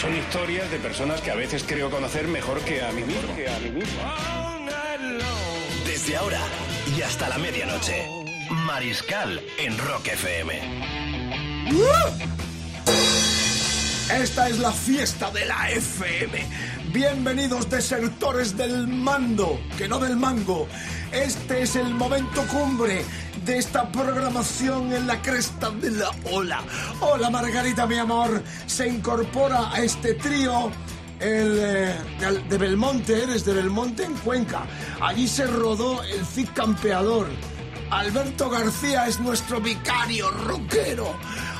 Son historias de personas que a veces creo conocer mejor que a mí mismo. Desde ahora y hasta la medianoche. Mariscal en Rock FM. Esta es la fiesta de la FM. Bienvenidos desertores del mando, que no del mango. Este es el momento cumbre de esta programación en la cresta de la ola. Hola Margarita, mi amor. Se incorpora a este trío el eh, de, Belmonte, eres de Belmonte en Cuenca. Allí se rodó el Cid Campeador. Alberto García es nuestro vicario rockero.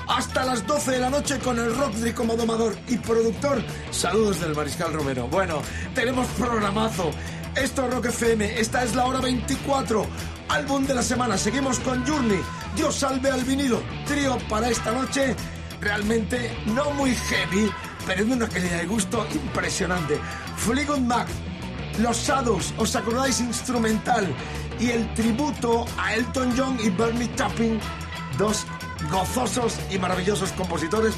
Hasta las 12 de la noche con el Rockdry como domador y productor. Saludos del Mariscal Romero. Bueno, tenemos programazo. Esto es Rock FM. Esta es la hora 24. Álbum de la semana. Seguimos con Journey. Dios salve al vinilo. Trío para esta noche. Realmente no muy heavy, pero de una calidad de gusto impresionante. Fleetwood Mac, los Shadows, ¿os acordáis? Instrumental. Y el tributo a Elton John y Bernie Taupin, dos gozosos y maravillosos compositores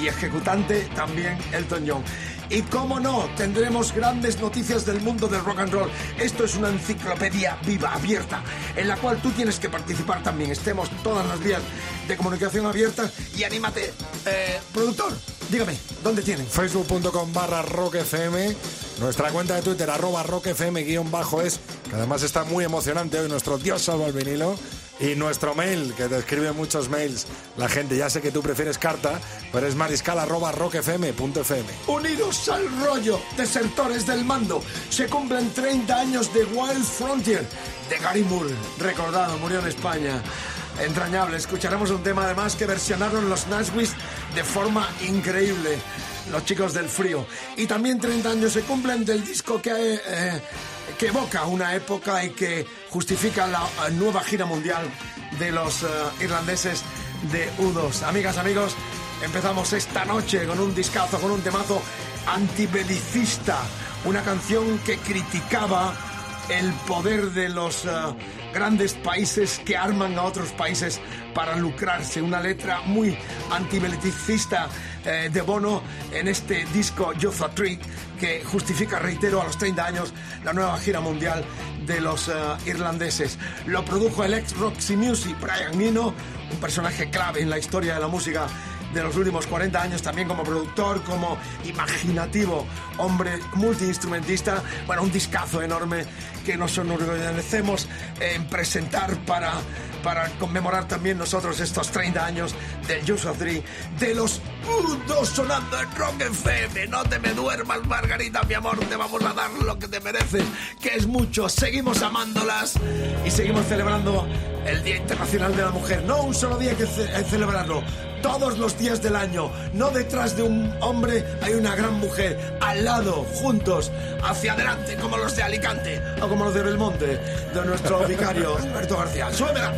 y ejecutante también Elton John. Y cómo no, tendremos grandes noticias del mundo del rock and roll. Esto es una enciclopedia viva, abierta, en la cual tú tienes que participar también. Estemos todas las vías de comunicación abiertas y anímate. Eh, productor, dígame, ¿dónde tienen? facebook.com barra rockfm, nuestra cuenta de Twitter arroba rockfm guion bajo es, que además está muy emocionante hoy nuestro Dios salva el vinilo, y nuestro mail, que te escribe muchos mails la gente, ya sé que tú prefieres carta, pero es mariscal arroba rockfm.fm. Unidos al rollo, desertores del mando. Se cumplen 30 años de Wild Frontier de Gary Moore. Recordado, murió en España. Entrañable. Escucharemos un tema además que versionaron los Nashwist de forma increíble. Los chicos del frío. Y también 30 años se cumplen del disco que, eh, que evoca una época y que justifica la eh, nueva gira mundial de los eh, irlandeses de U2. Amigas, amigos, empezamos esta noche con un discazo, con un temazo antibelicista. Una canción que criticaba el poder de los eh, grandes países que arman a otros países para lucrarse. Una letra muy antibelicista de Bono en este disco Joshua Tree que justifica, reitero, a los 30 años la nueva gira mundial de los eh, irlandeses. Lo produjo el ex Roxy Music, Brian Eno, un personaje clave en la historia de la música de los últimos 40 años también como productor, como imaginativo, hombre multiinstrumentista, bueno, un discazo enorme que nos enorgullecemos en presentar para, para conmemorar también nosotros estos 30 años del Joshua Tree, de los U2 sonando en Rock FM. No te me duermas, Margarita, mi amor, te vamos a dar lo que te mereces, que es mucho. Seguimos amándolas y seguimos celebrando el Día Internacional de la Mujer. No un solo día que ce- celebrarlo, todos los días del año. No detrás de un hombre hay una gran mujer, al lado, juntos, hacia adelante, como los de Alicante o como los de Belmonte, de nuestro vicario Alberto García. ¡Súbemela!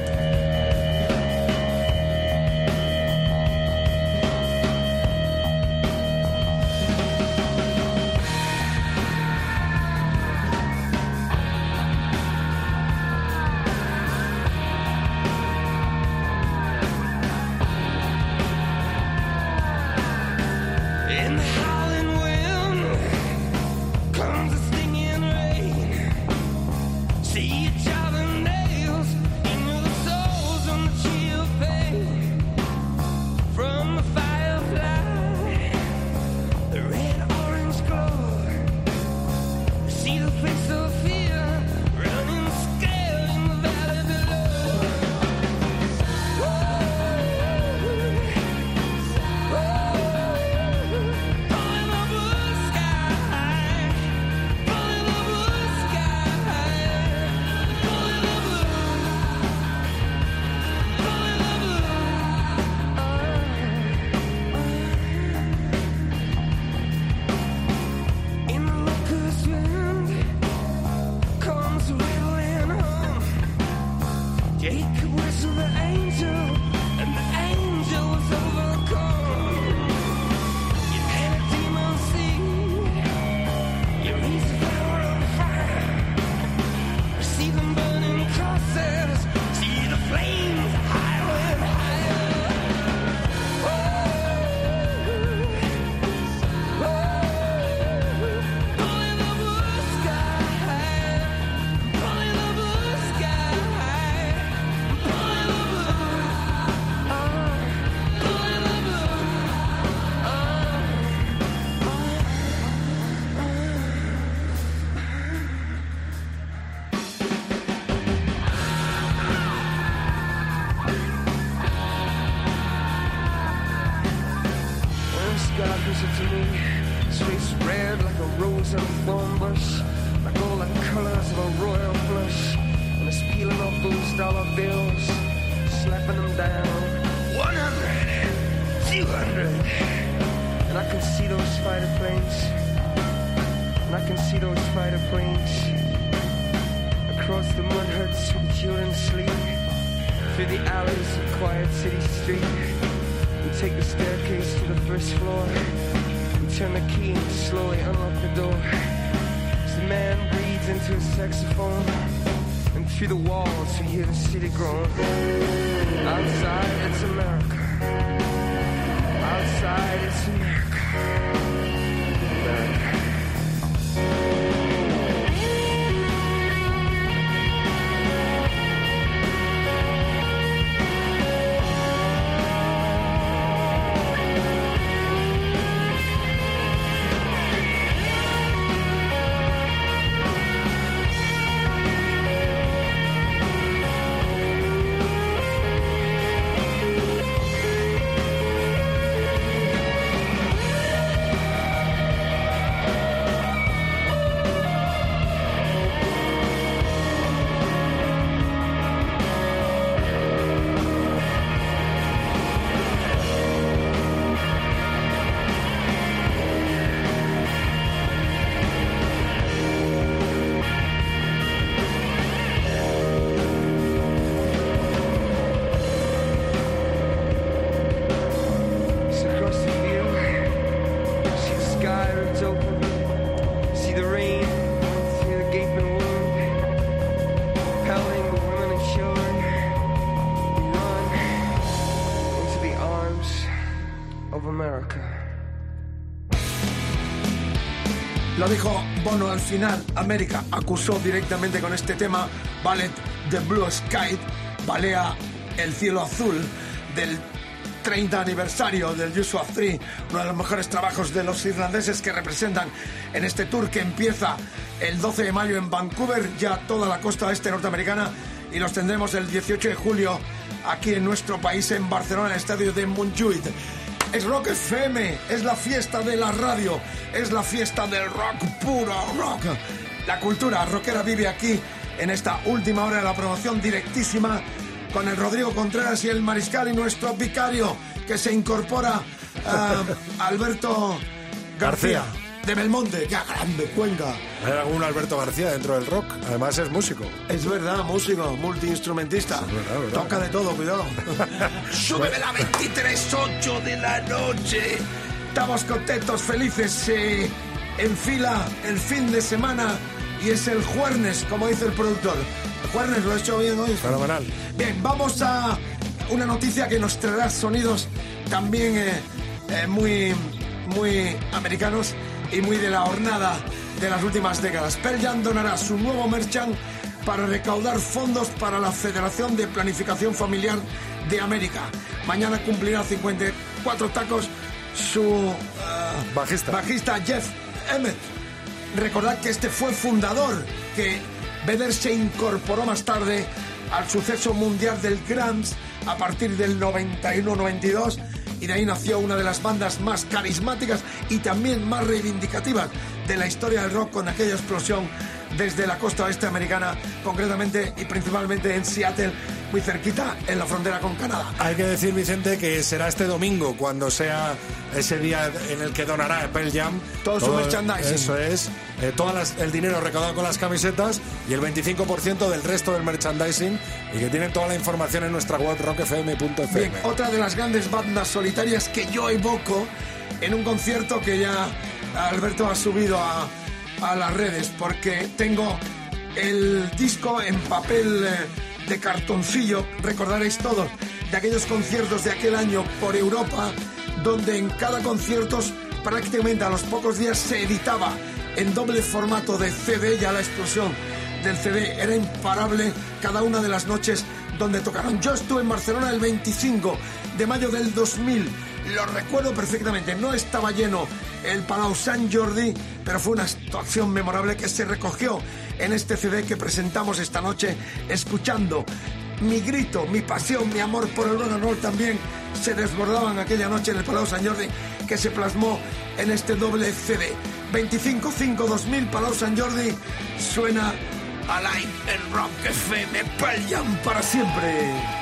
Bono al final. América acusó directamente con este tema Ballet the Blue Sky, balea el cielo azul del 30 aniversario del Joshua 3, uno de los mejores trabajos de los irlandeses que representan en este tour que empieza el 12 de mayo en Vancouver, ya toda la costa este norteamericana, y los tendremos el 18 de julio aquí en nuestro país, en Barcelona, en el estadio de Montjuïc. Es Rock FM, es la fiesta de la radio, es la fiesta del rock, puro rock. La cultura rockera vive aquí en esta última hora de la promoción directísima con el Rodrigo Contreras y el Mariscal y nuestro vicario que se incorpora ah, Alberto García. De Belmonte, ya grande, Cuenca. Hay algún Alberto García dentro del rock. Además es músico. Es verdad, músico, multiinstrumentista. Toca de todo, cuidado. Súbeme la 23.8 de la noche. Estamos contentos, felices. Se enfila el fin de semana y es el jueves, como dice el productor. El jueves lo he hecho bien hoy. Fenomenal. Bien, vamos a una noticia que nos traerá sonidos también eh, eh, muy, muy americanos y muy de la hornada de las últimas décadas. Pearl Jam donará su nuevo merchant para recaudar fondos para la Federación de Planificación Familiar de América. Mañana cumplirá 54 tacos su eh, Bajista. bajista Jeff Emmett. Recordad que este fue fundador, que Vedder se incorporó más tarde al suceso mundial del Grams a partir del 91-92 y de ahí nació una de las bandas más carismáticas y también más reivindicativas de la historia del rock con aquella explosión desde la costa oeste americana, concretamente y principalmente en Seattle, muy cerquita en la frontera con Canadá. Hay que decir, Vicente, que será este domingo cuando sea ese día en el que donará Pearl Jam. Todo su merchandising. Eso es. eh, todo las- el dinero recaudado con las camisetas y el 25% del resto del merchandising. Y que tienen toda la información en nuestra web rockfm.fm. Bien, otra de las grandes bandas solitarias que yo evoco en un concierto que ya Alberto ha subido a, a las redes, porque tengo el disco en papel eh, de cartoncillo, recordaréis todos, de aquellos conciertos de aquel año por Europa, donde en cada concierto prácticamente a los pocos días se editaba en doble formato de CD, ya la explosión del CD era imparable cada una de las noches donde tocaron. Yo estuve en Barcelona el 25 de mayo del 2000, lo recuerdo perfectamente, no estaba lleno el Palau Sant Jordi, pero fue una actuación memorable que se recogió en este CD que presentamos esta noche, escuchando mi grito, mi pasión, mi amor por el rock and roll también se desbordaban aquella noche en el Palau San Jordi que se plasmó en este doble CD. 25-5-2000 Palau San Jordi suena Alive en Rock FM, me para siempre.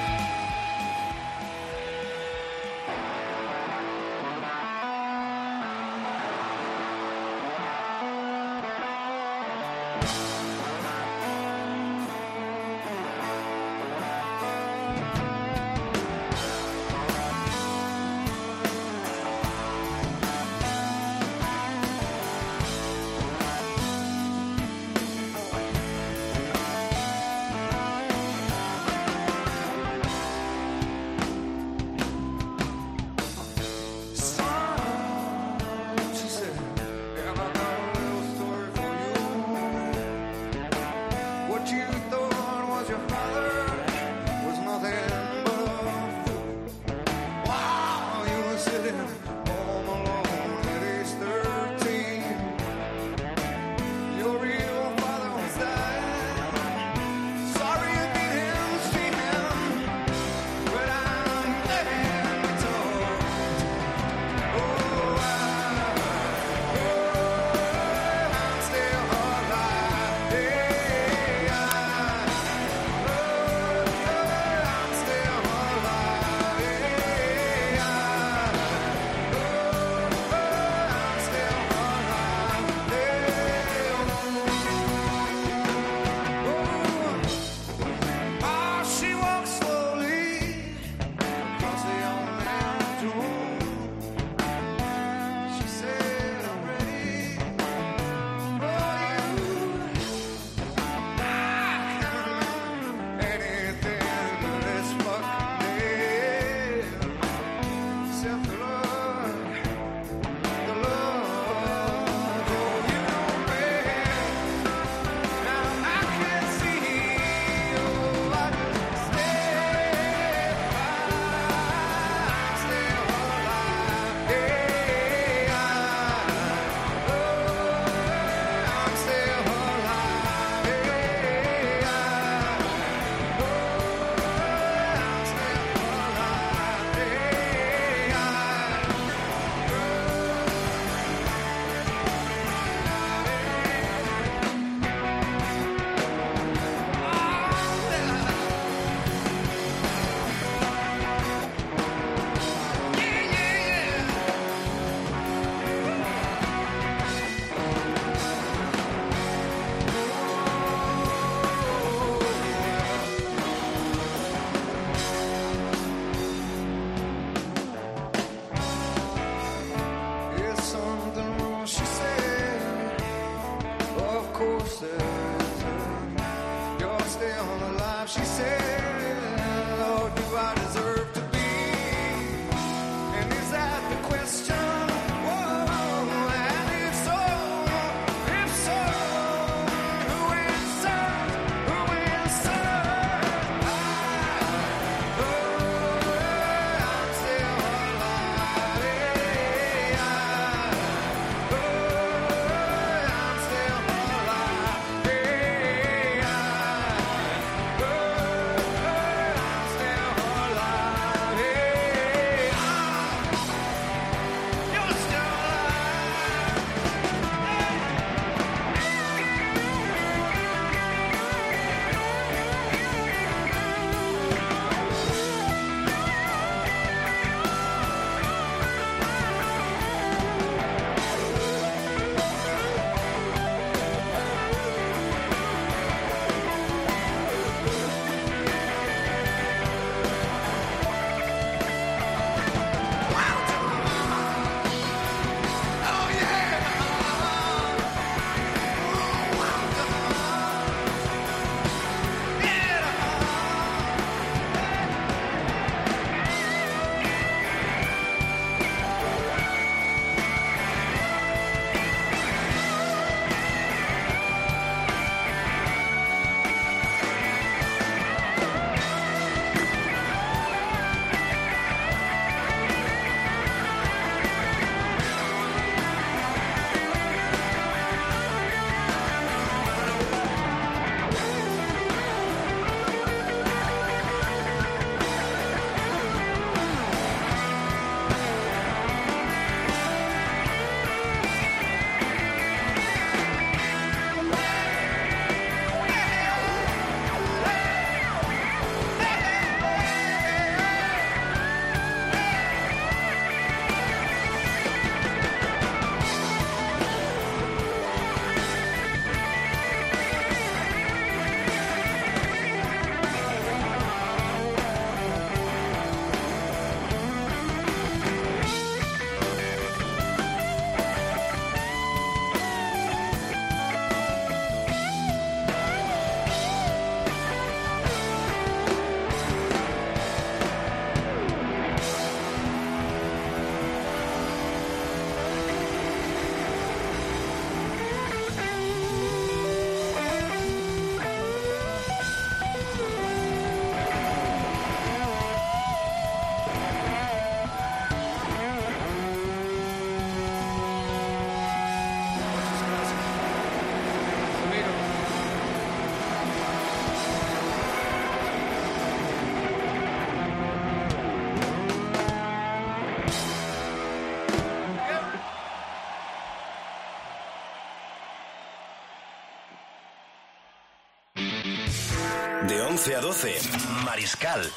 De 11 a 12, Mariscal,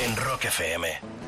en Rock FM.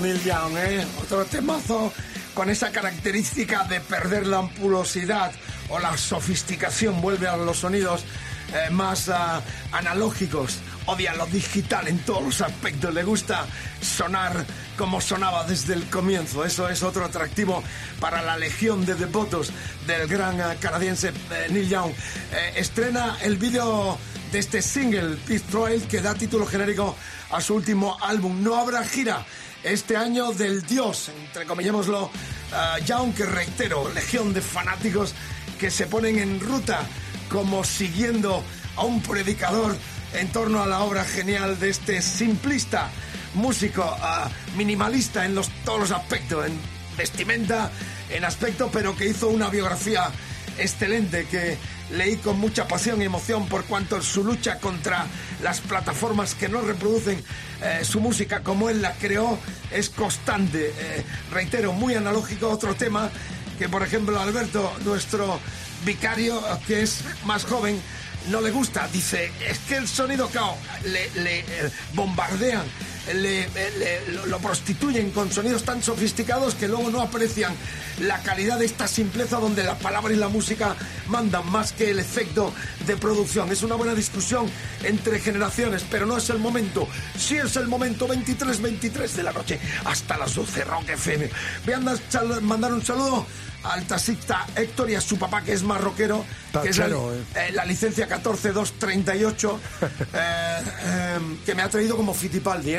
Neil Young, ¿eh? Otro temazo con esa característica de perder la ampulosidad o la sofisticación, vuelve a los sonidos eh, más ah, analógicos, odia lo digital en todos los aspectos, le gusta sonar como sonaba desde el comienzo, eso es otro atractivo para la legión de devotos del gran ah, canadiense eh, Neil Young. Eh, estrena el vídeo de este single, Trail, que da título genérico a su último álbum. No habrá gira este año del dios, entre comillémoslo, uh, Young, que reitero, legión de fanáticos que se ponen en ruta como siguiendo a un predicador en torno a la obra genial de este simplista músico uh, minimalista en los, todos los aspectos, en vestimenta, en aspecto, pero que hizo una biografía excelente que leí con mucha pasión y emoción por cuanto su lucha contra las plataformas que no reproducen eh, su música como él la creó es constante. Eh, reitero, muy analógico otro tema que por ejemplo Alberto, nuestro vicario, que es más joven, no le gusta. Dice, es que el sonido cao le, eh, bombardean lo prostituyen con sonidos tan sofisticados que luego no aprecian la calidad de esta simpleza donde la palabra y la música mandan más que el efecto de producción. Es una buena discusión entre generaciones, pero no es el momento. Sí es el momento 23-23 de la noche hasta las 12 Rock FM. Voy a mandar un saludo al taxista Héctor y a su papá que es marroquero, que es la, eh. Eh, la licencia 14238, eh, em, que me ha traído como Fitipaldi.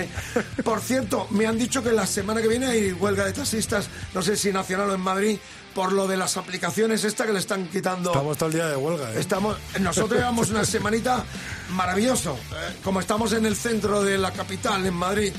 Por cierto, me han dicho que la semana que viene hay huelga de taxistas, no sé si nacional o en Madrid, por lo de las aplicaciones esta que le están quitando. Estamos todo el día de huelga. Estamos, nosotros llevamos una semanita maravilloso, como estamos en el centro de la capital, en Madrid.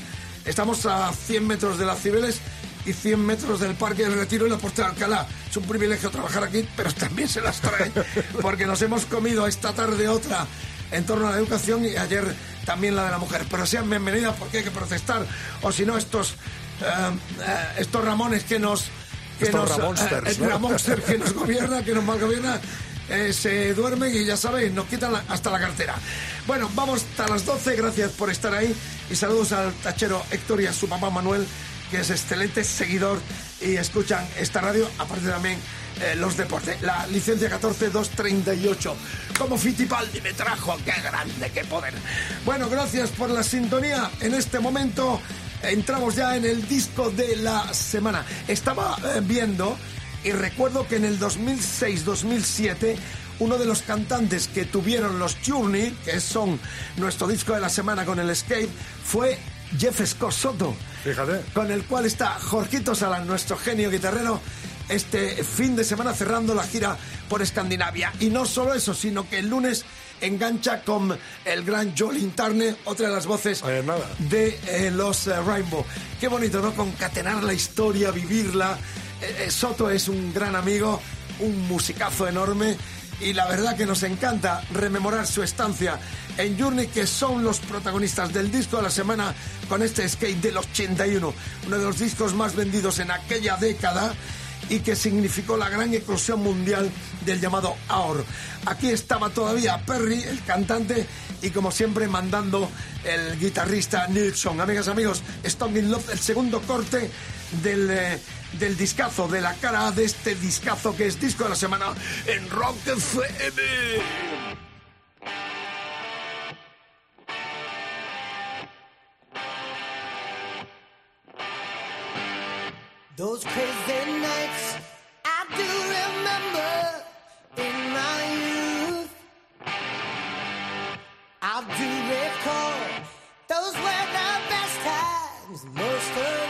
Estamos a 100 metros de las Cibeles y 100 metros del Parque del Retiro y la Puerta de Alcalá. Es un privilegio trabajar aquí, pero también se las trae, porque nos hemos comido esta tarde otra en torno a la educación y ayer también la de la mujer. Pero sean bienvenidas porque hay que protestar, o si no, estos, eh, eh, estos Ramones que nos... Que estos nos, eh, que nos gobierna, que nos mal gobierna, se duermen y ya sabéis, nos quitan hasta la cartera. Bueno, vamos hasta las 12, gracias por estar ahí y saludos al tachero Héctor y a su papá Manuel que es excelente seguidor y escuchan esta radio, aparte también eh, los deportes. La licencia 14238. Como Fittipaldi me trajo, qué grande, qué poder. Bueno, gracias por la sintonía. En este momento entramos ya en el disco de la semana. Estaba eh, viendo y recuerdo que en el 2006-2007 uno de los cantantes que tuvieron los Journey, que son nuestro disco de la semana con el Escape, fue Jeff Scott Soto. Fíjate. Con el cual está Jorgito Salan, nuestro genio guitarrero, este fin de semana cerrando la gira por Escandinavia. Y no solo eso, sino que el lunes engancha con el gran Jolin Tarne, otra de las voces de eh, los eh, Rainbow. Qué bonito, ¿no? Concatenar la historia, vivirla. Eh, Soto es un gran amigo, un musicazo enorme y la verdad que nos encanta rememorar su estancia en Journey, que son los protagonistas del disco de la semana con este skate del 81, uno de los discos más vendidos en aquella década y que significó la gran eclosión mundial del llamado AOR. Aquí estaba todavía Perry, el cantante, y como siempre mandando el guitarrista Nilsson. Amigas, amigos, Stone in Love, el segundo corte del... Eh, del discazo, de la cara de este discazo que es disco de la semana en Rock FM. Those crazy nights I do remember in my youth. I do recall those were the best times, most of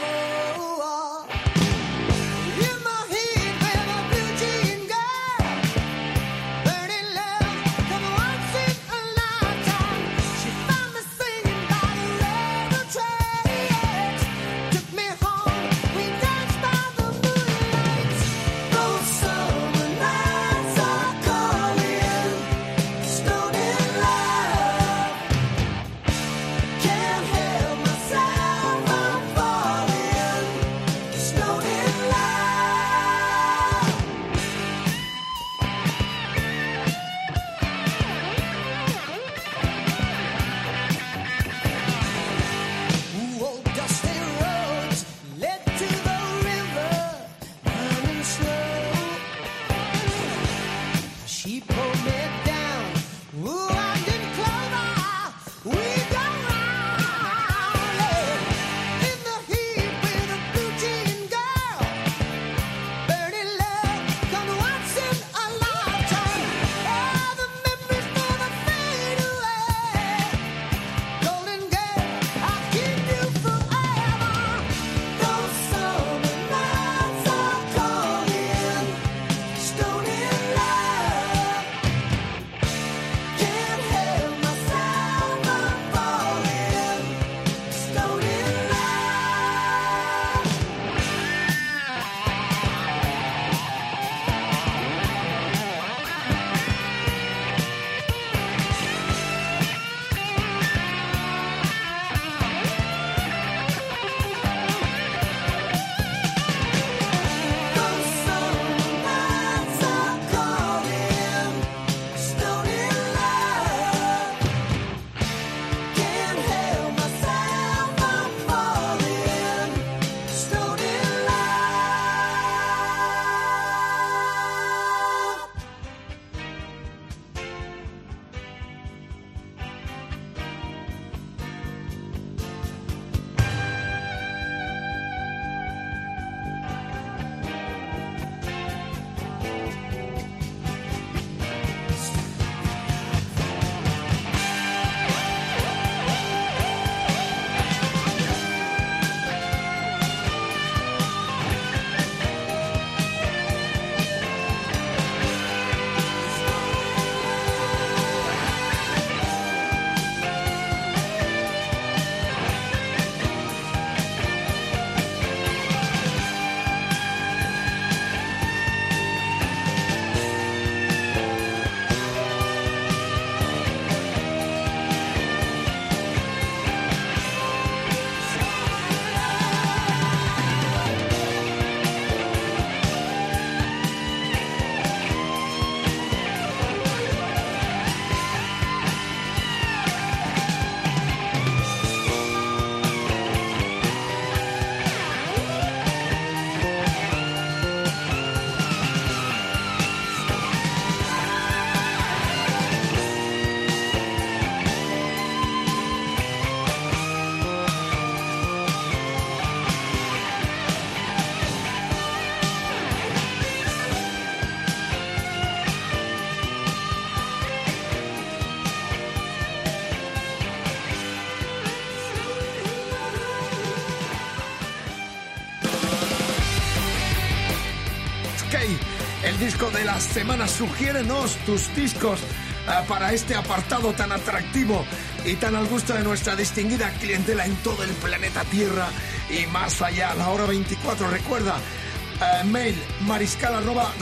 disco de la semana. Sugiérenos tus discos eh, para este apartado tan atractivo y tan al gusto de nuestra distinguida clientela en todo el planeta Tierra y más allá. La hora 24, recuerda, eh, mail mariscal arroba.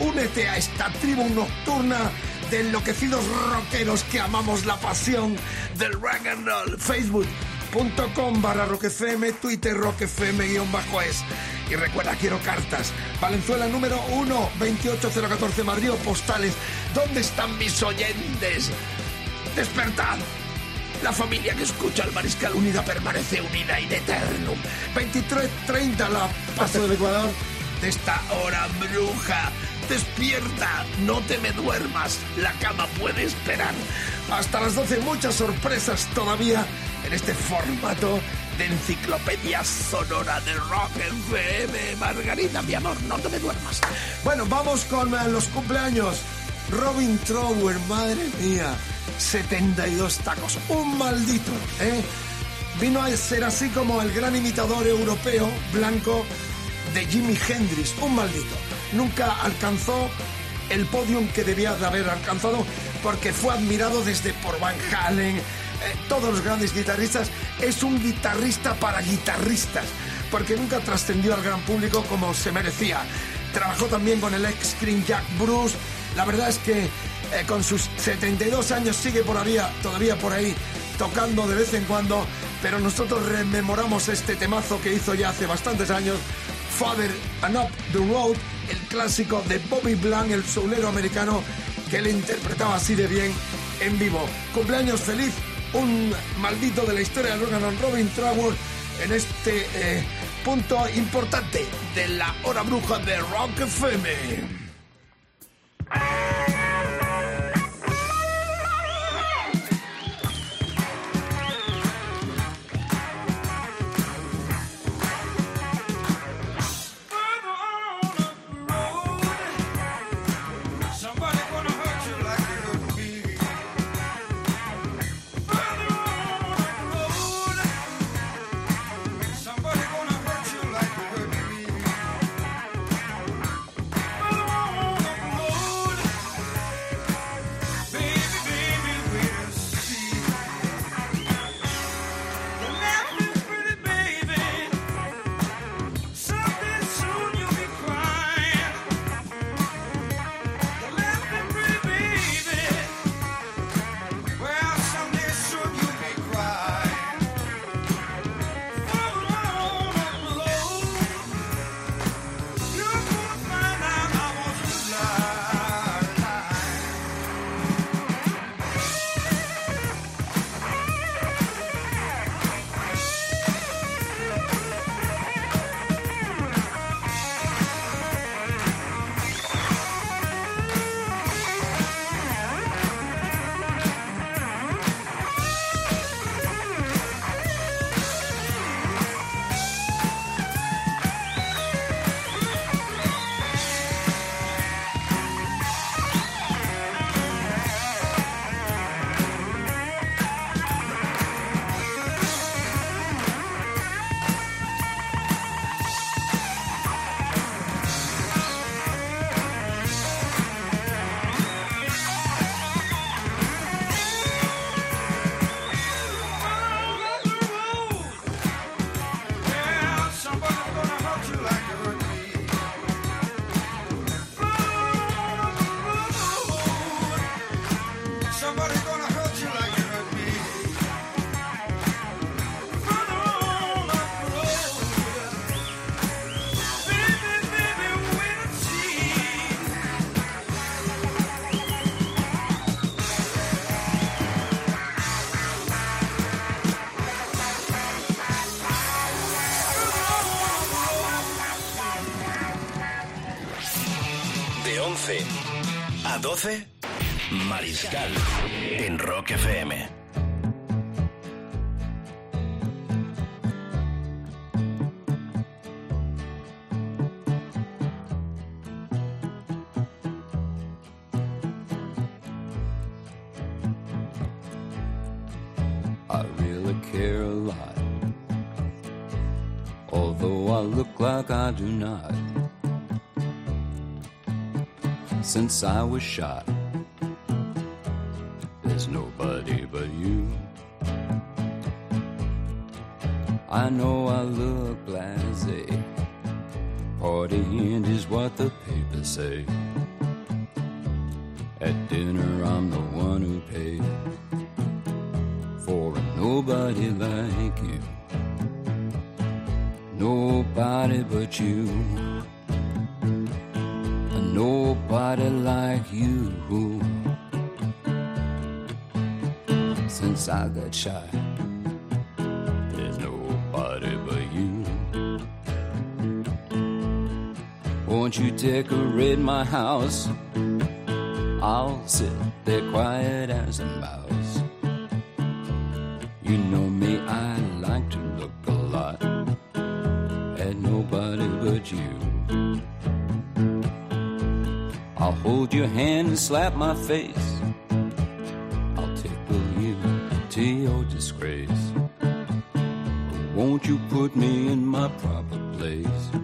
Únete a esta tribu nocturna de enloquecidos rockeros que amamos la pasión del rock and roll. Facebook.com barra rockfm, Twitter rockfm guion bajo es. Y recuerda, quiero cartas. Valenzuela número 1, 28014 Madrid postales. ¿Dónde están mis oyentes? Despertad. La familia que escucha al Mariscal Unida permanece unida in eternum. 23.30 la paso del Ecuador de esta hora bruja. Despierta, no te me duermas, la cama puede esperar. Hasta las 12 muchas sorpresas todavía en este formato de enciclopedia sonora de Rock FM. Margarita, mi amor, no te me duermas. Bueno, vamos con eh, los cumpleaños. Robin Trower, madre mía, 72 tacos, un maldito, ¿eh? Vino a ser así como el gran imitador europeo blanco de Jimi Hendrix, un maldito. Nunca alcanzó el podium que debía de haber alcanzado porque fue admirado desde por Van Halen, todos los grandes guitarristas. Es un guitarrista para guitarristas, porque nunca trascendió al gran público como se merecía. Trabajó también con el ex Screen Jack Bruce. La verdad es que eh, con sus 72 años sigue por todavía por ahí tocando de vez en cuando, pero nosotros rememoramos este temazo que hizo ya hace bastantes años, Father and Up the Road, el clásico de Bobby Blanc, el soulero americano que le interpretaba así de bien en vivo. Cumpleaños feliz, un maldito de la historia del rock Robin Trower, en este eh, punto importante de la hora bruja de Rock FM. Since I was shot. There's nobody but you. I know I look blasé. Partying is what the papers say. Decorate my house? I'll sit there quiet as a mouse. You know me, I like to look a lot at nobody but you. I'll hold your hand and slap my face. I'll tickle you to your disgrace. Won't you put me in my proper place?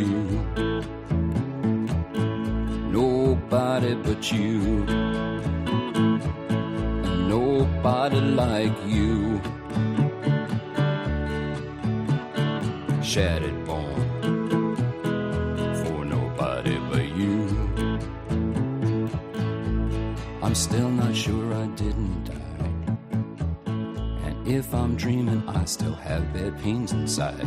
you. Nobody but you. Nobody like you. Shattered bone for nobody but you. I'm still not sure I didn't die. And if I'm dreaming, I still have bad pains inside.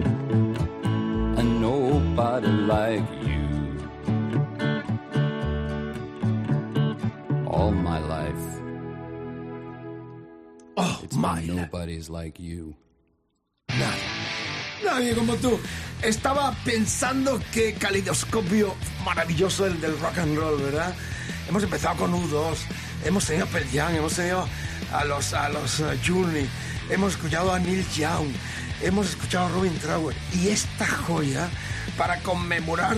A nobody like you. All my life. Oh, It's my nobody's like you. Nadie como tú. Estaba pensando qué calidoscopio maravilloso el del rock and roll, ¿verdad? Hemos empezado con U2, hemos tenido a Pearl Jam, hemos tenido a los, a los uh, Journey, hemos escuchado a Neil Young, hemos escuchado a Robin Trower y esta joya para conmemorar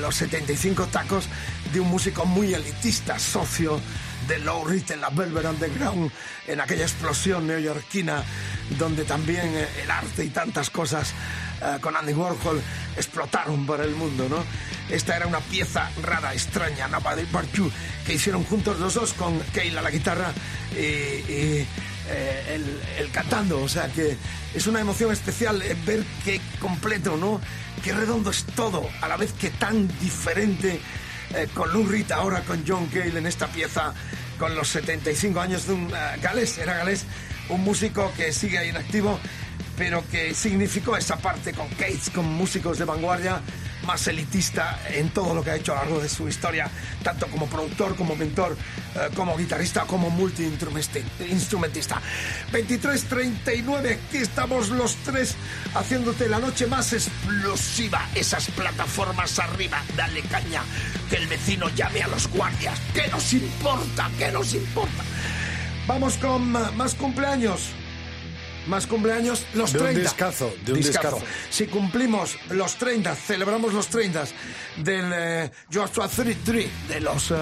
los 75 tacos de un músico muy elitista, socio de Low Reed en la Velvet Underground, en aquella explosión neoyorquina donde también eh, el arte y tantas cosas eh, con Andy Warhol explotaron por el mundo, ¿no? Esta era una pieza rara, extraña, Nobody But You, que hicieron juntos los dos con Keila la guitarra y, eh, el, cantando, o sea que es una emoción especial eh, ver qué completo, ¿no? Qué redondo es todo, a la vez que tan diferente eh, con Lou Reed, ahora con John Cale en esta pieza, con los 75 años de un eh, galés, era galés, un músico que sigue ahí en activo, pero que significó esa parte con Cates, con músicos de vanguardia, más elitista en todo lo que ha hecho a lo largo de su historia, tanto como productor, como mentor, eh, como guitarrista, como multi-instrumentista. 23.39, aquí estamos los tres haciéndote la noche más explosiva, esas plataformas arriba, dale caña, que el vecino llame a los guardias, ¿qué nos importa? ¿Qué nos importa? Vamos con más cumpleaños. Más cumpleaños, los De un 30. discazo, de un discazo. Si cumplimos los 30, celebramos los 30 del eh, Joshua 33 de los eh,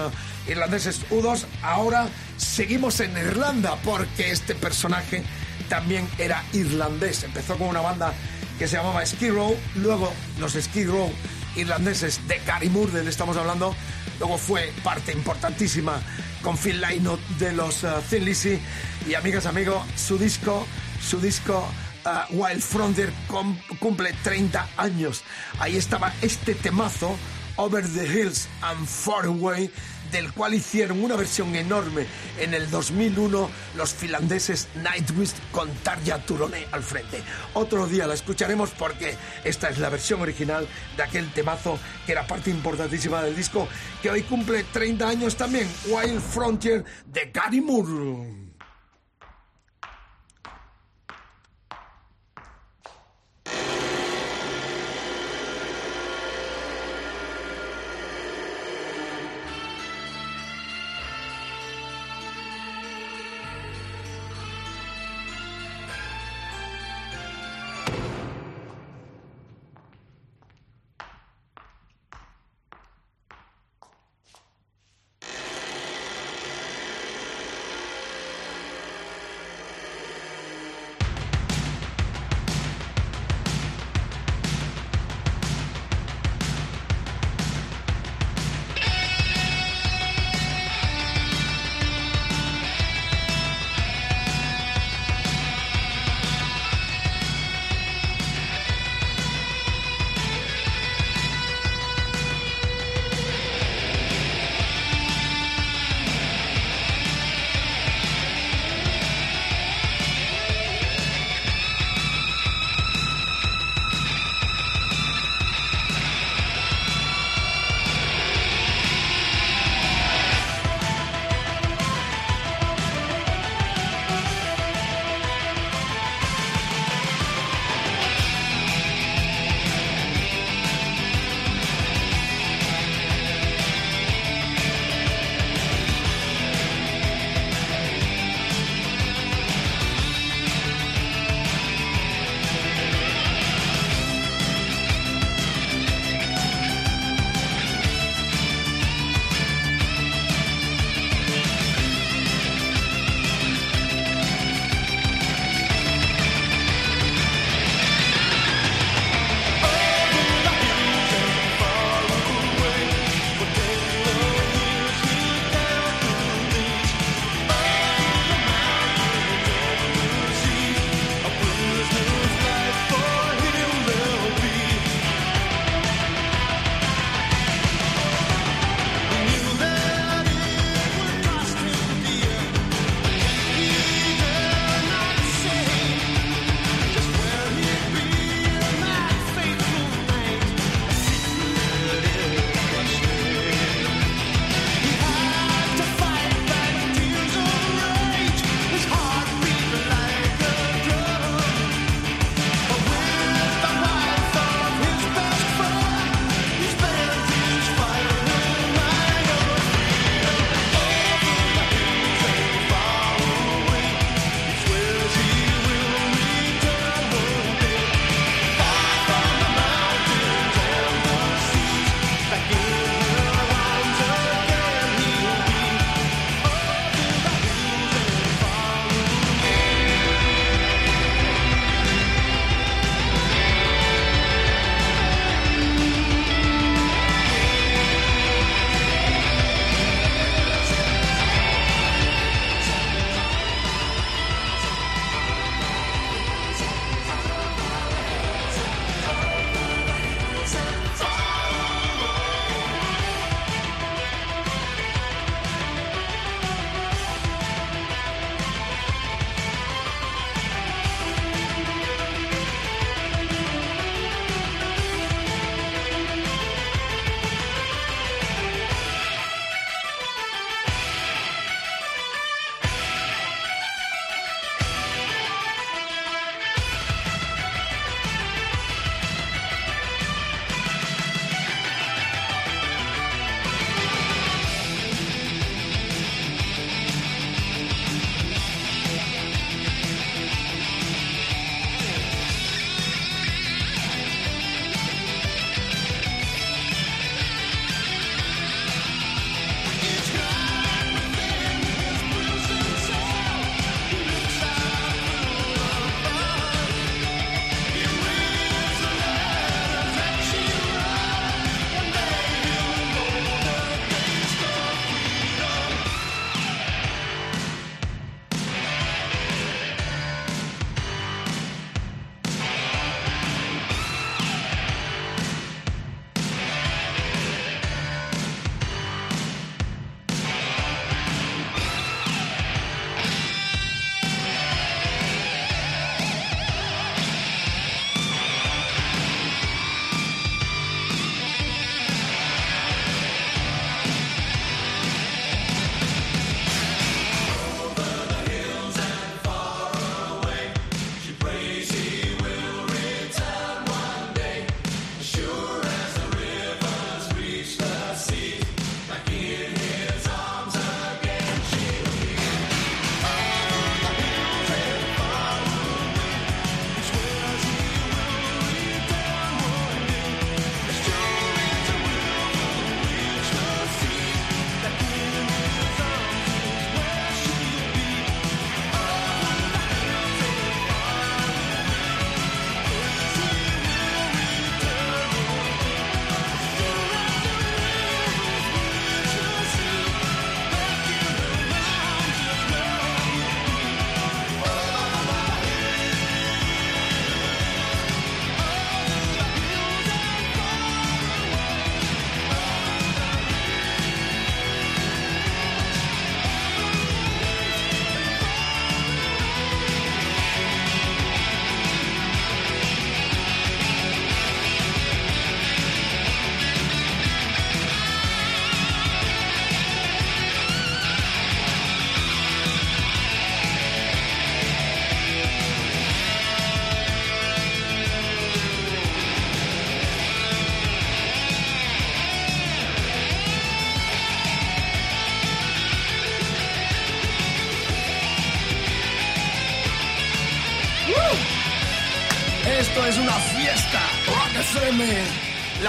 irlandeses U2, ahora seguimos en Irlanda porque este personaje también era irlandés. Empezó con una banda que se llamaba Skid Row, luego los Skid Row irlandeses de Gary Moore, del estamos hablando, luego fue parte importantísima con Phil Lynott de los uh, Thin Lizzy y amigas, amigos, su disco, su disco uh, Wild Frontier cumple 30 años. Ahí estaba este temazo, Over the Hills and Far Away, del cual hicieron una versión enorme en el 2001 los finlandeses Nightwish con Tarja Turoné al frente. Otro día la escucharemos porque esta es la versión original de aquel temazo que era parte importantísima del disco que hoy cumple 30 años también, Wild Frontier de Gary Moore.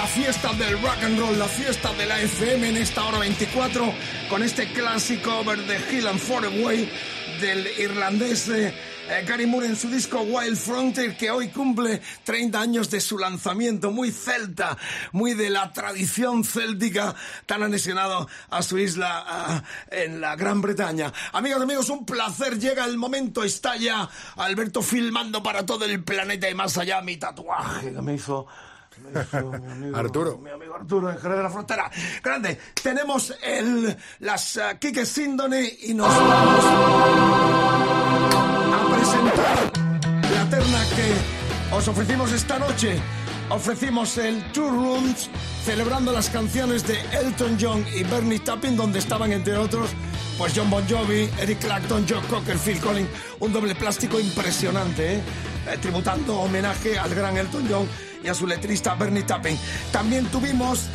Fiesta del rock and roll, la fiesta de la FM en esta hora 24 con este clásico over the hill and far away del irlandés eh, eh, Gary Moore en su disco Wild Frontier que hoy cumple 30 años de su lanzamiento, muy celta, muy de la tradición céltica tan anexionado a su isla en la Gran Bretaña. Amigas, amigos, un placer, llega el momento, está ya Alberto filmando para todo el planeta y más allá mi tatuaje que me hizo... mi amigo- Arturo. Mi amigo Arturo en Jerez de la Frontera. Grande, tenemos el, las uh, Kike Síndone y nos vamos a presentar la terna que os ofrecimos esta noche. Ofrecimos el Two Rooms celebrando las canciones de Elton John y Bernie Taupin, donde estaban entre otros pues John Bon Jovi, Eric Clapton, Joe Cocker, Phil Collins, un doble plástico impresionante, ¿eh? Eh, tributando homenaje al gran Elton John y a su letrista Bernie Taupin. También tuvimos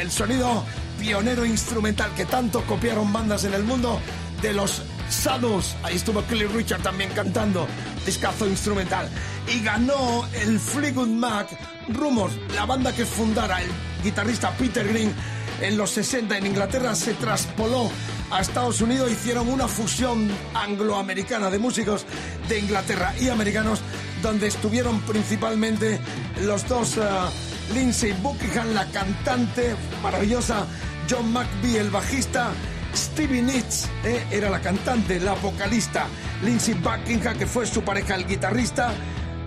el sonido pionero instrumental que tanto copiaron bandas en el mundo de los Saddles. Ahí estuvo Kelly Richard también cantando, discazo instrumental. Y ganó el Fleetwood Mac Rumors, la banda que fundara el guitarrista Peter Green en los 60 en Inglaterra, se traspoló a Estados Unidos, hicieron una fusión angloamericana de músicos de Inglaterra y americanos, donde estuvieron principalmente los dos ah, Lindsay Buckingham, la cantante maravillosa, John McVie, el bajista, Stevie Nicks eh, era la cantante, la vocalista, Lindsay Buckingham, que fue su pareja, el guitarrista,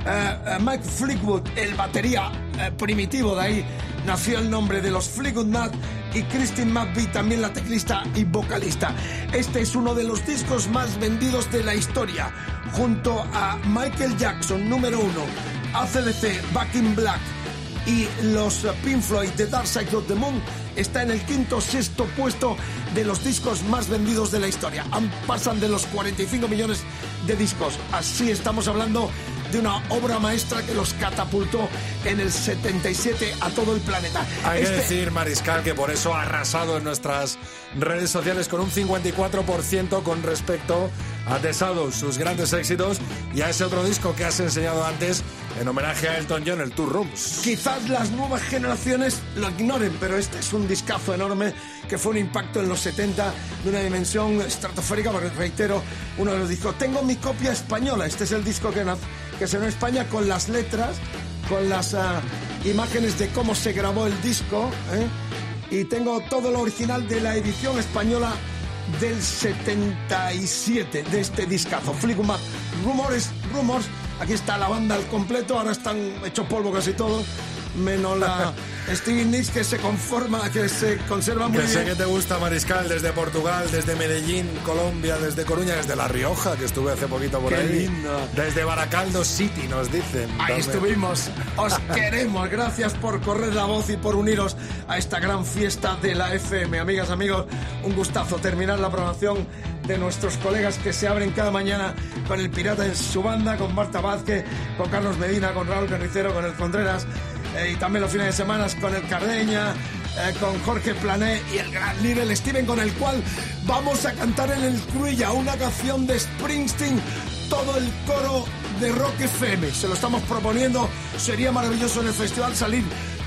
eh, eh, Mike Fleetwood, el batería eh, primitivo, de ahí nació el nombre de los Fleetwood Mac, y Christine McVie, también la teclista y vocalista. Este es uno de los discos más vendidos de la historia, junto a Michael Jackson, número uno, ACDC, Back in Black, y los Pink Floyd The Dark Side of the Moon está en el quinto sexto puesto de los discos más vendidos de la historia. Pasan de los 45 millones de discos. Así estamos hablando de una obra maestra que los catapultó en el 77 a todo el planeta. Hay que Este- decir, Mariscal, que por eso ha arrasado en nuestras redes sociales con un 54% con respecto a The Shadows, sus grandes éxitos, y a ese otro disco que has enseñado antes en homenaje a Elton John, el Two Rooms. Quizás las nuevas generaciones lo ignoren, pero este es un discazo enorme que fue un impacto en los 70 de una dimensión estratosférica, porque reitero, uno de los discos. Tengo mi copia española, este es el disco que, que se en España con las letras, con las ah, imágenes de cómo se grabó el disco, ¿eh? y tengo todo lo original de la edición española del 77 de este discazo. Mac, Rumores, Rumors. Aquí está la banda al completo. Ahora están hechos polvo casi todos. Menos la Stevie Nicks que se conforma, que se conserva muy Que sé bien. que te gusta, Mariscal, desde Portugal, desde Medellín, Colombia, desde Coruña, desde La Rioja, que estuve hace poquito por Qué ahí. lindo. Desde Baracaldo City, nos dicen. Ahí estuvimos. Os queremos. Gracias por correr la voz y por uniros a esta gran fiesta de la FM. Amigas, amigos, un gustazo terminar la programación de nuestros colegas que se abren cada mañana con el Pirata en su banda, con Marta Vázquez, con Carlos Medina, con Raúl Carnicero, con el Contreras y también los fines de semana con el Cardeña. eh, con Jorge Plané y el gran Little Steven con el cual vamos a cantar en el Cruilla una canción de Springsteen todo el coro de Rock FM. Se lo estamos proponiendo. Sería maravilloso en el festival salir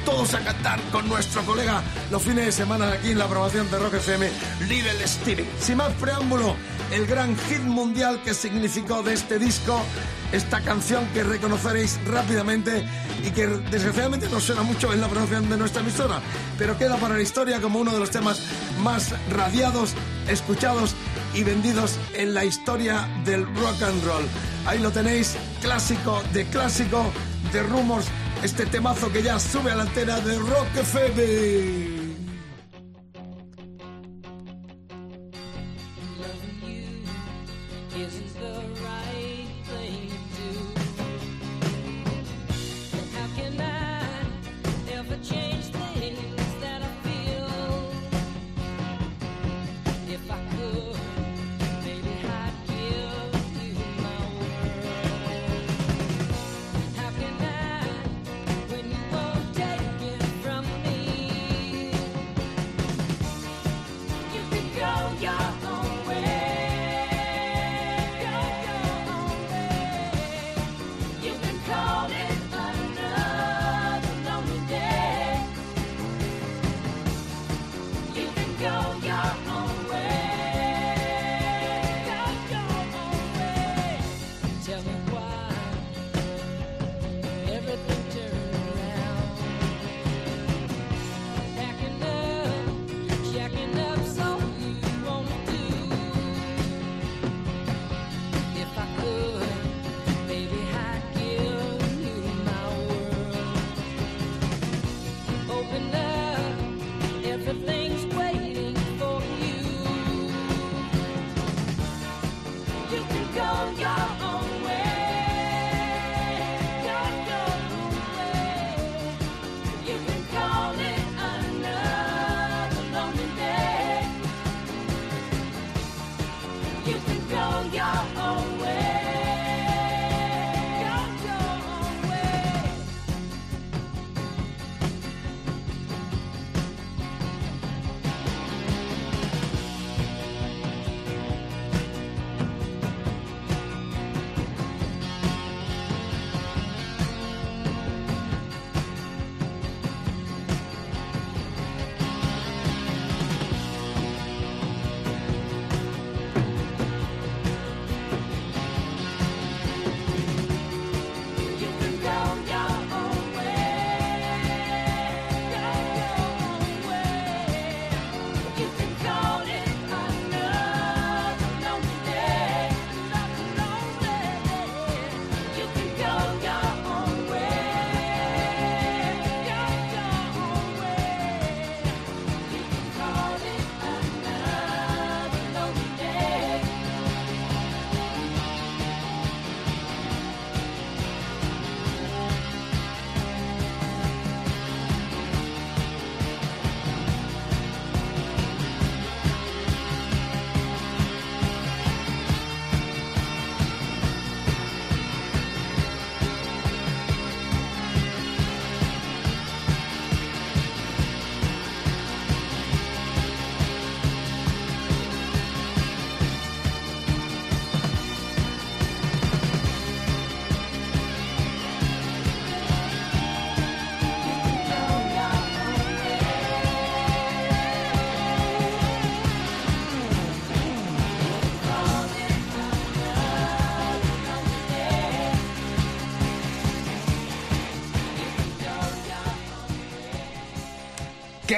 todos a cantar con nuestro colega los fines de semana aquí en la aprobación de Rock FM, Little Steven. Sin más preámbulo, el gran hit mundial que significó de este disco, esta canción que reconoceréis rápidamente y que desgraciadamente no suena mucho en la promoción de nuestra emisora, pero queda para la historia como uno de los temas más radiados, escuchados y vendidos en la historia del rock and roll. Ahí lo tenéis, clásico de clásico de Rumors, este temazo que ya sube a la antena de Rock FM.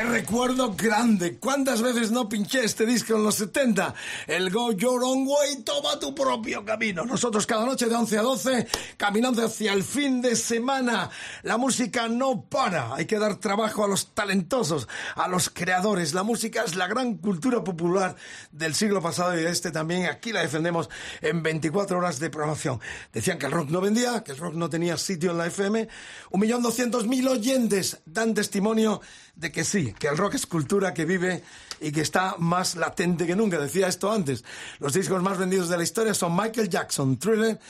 Recuerdo grande. ¿Cuántas veces no pinché este disco en los 70? El Go Your Own Way, toma tu propio camino. Nosotros cada noche de 11 a 12, caminando hacia el fin de semana. La música no para. Hay que dar trabajo a los talentosos, a los creadores. La música es la gran cultura popular del siglo pasado y de este también. Aquí la defendemos en 24 horas de programación. Decían que el rock no vendía, que el rock no tenía sitio en la FM. Un millón doscientos mil oyentes dan testimonio de que sí, que el rock es cultura que vive y que está más latente que nunca. Decía esto antes. Los discos más vendidos de la historia son Michael Jackson, Thriller,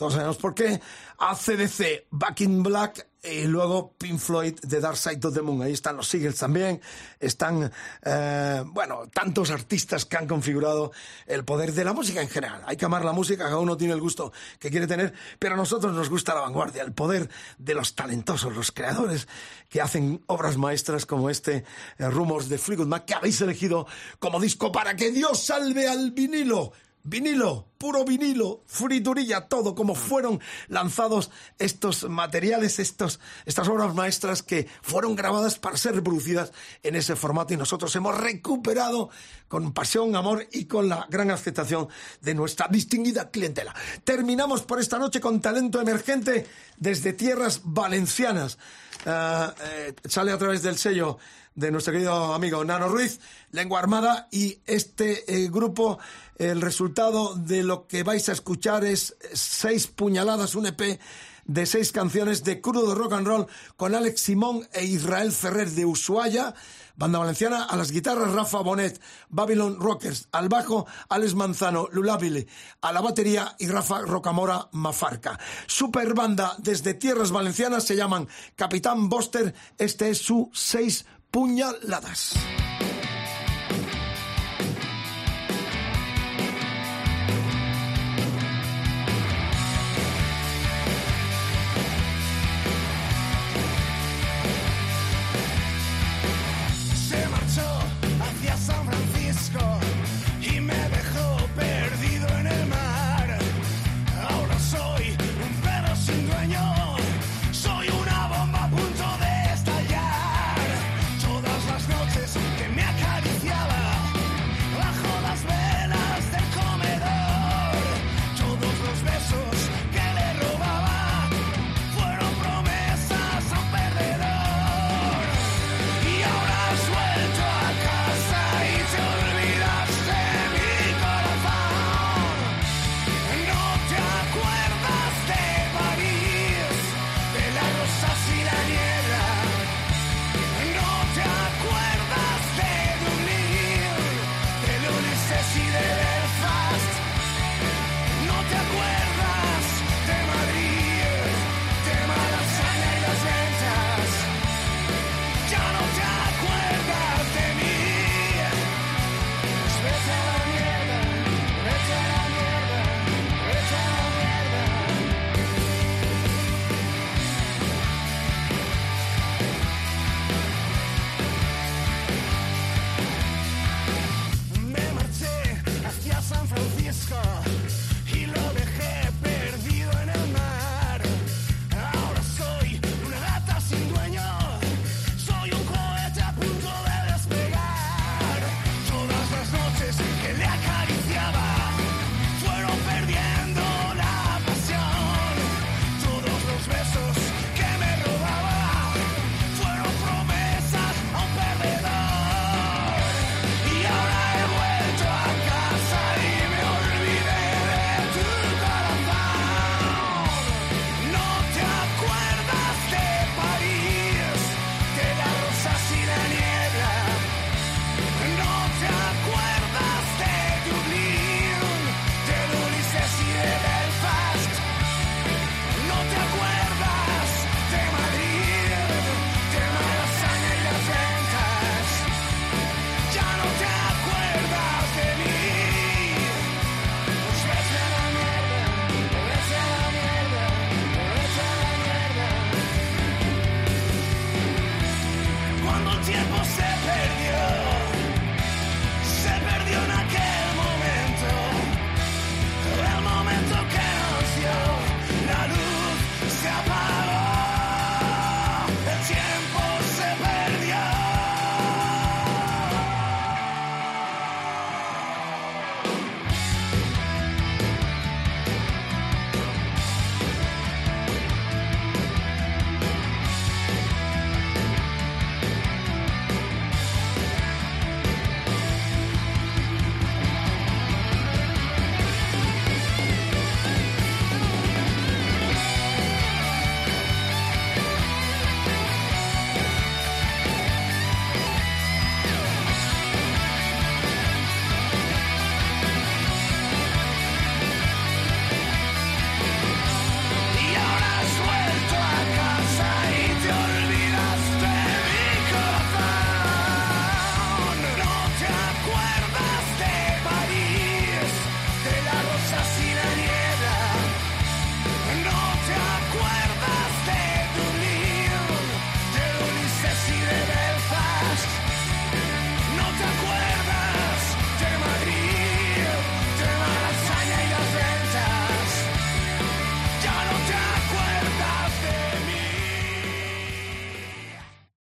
todos sabemos por qué, ACDC, Back in Black y luego Pink Floyd, The Dark Side of the Moon. Ahí están los Eagles también. Están, eh, bueno, tantos artistas que han configurado el poder de la música en general. Hay que amar la música, cada uno tiene el gusto que quiere tener, pero a nosotros nos gusta la vanguardia, el poder de los talentosos, los creadores que hacen obras maestras como este eh, Rumors de Fleetwood Mac que habéis elegido como disco para que Dios salve al vinilo. Vinilo, puro vinilo, friturilla, todo, como fueron lanzados estos materiales, estos, estas obras maestras que fueron grabadas para ser reproducidas en ese formato y nosotros hemos recuperado con pasión, amor y con la gran aceptación de nuestra distinguida clientela. Terminamos por esta noche con talento emergente desde tierras valencianas. Ah, eh, sale a través del sello de nuestro querido amigo Nano Ruiz, Lengua Armada, y este eh, grupo, el resultado de lo que vais a escuchar es seis puñaladas, un EP de seis canciones de crudo rock and roll con Alex Simón e Israel Ferrer de Ushuaia, banda valenciana, a las guitarras Rafa Bonet, Babylon Rockers, al bajo Alex Manzano, Lulabile, a la batería y Rafa Rocamora Mafarca. Super banda desde tierras valencianas se llaman Capitán Boster, este es su seis puñaladas.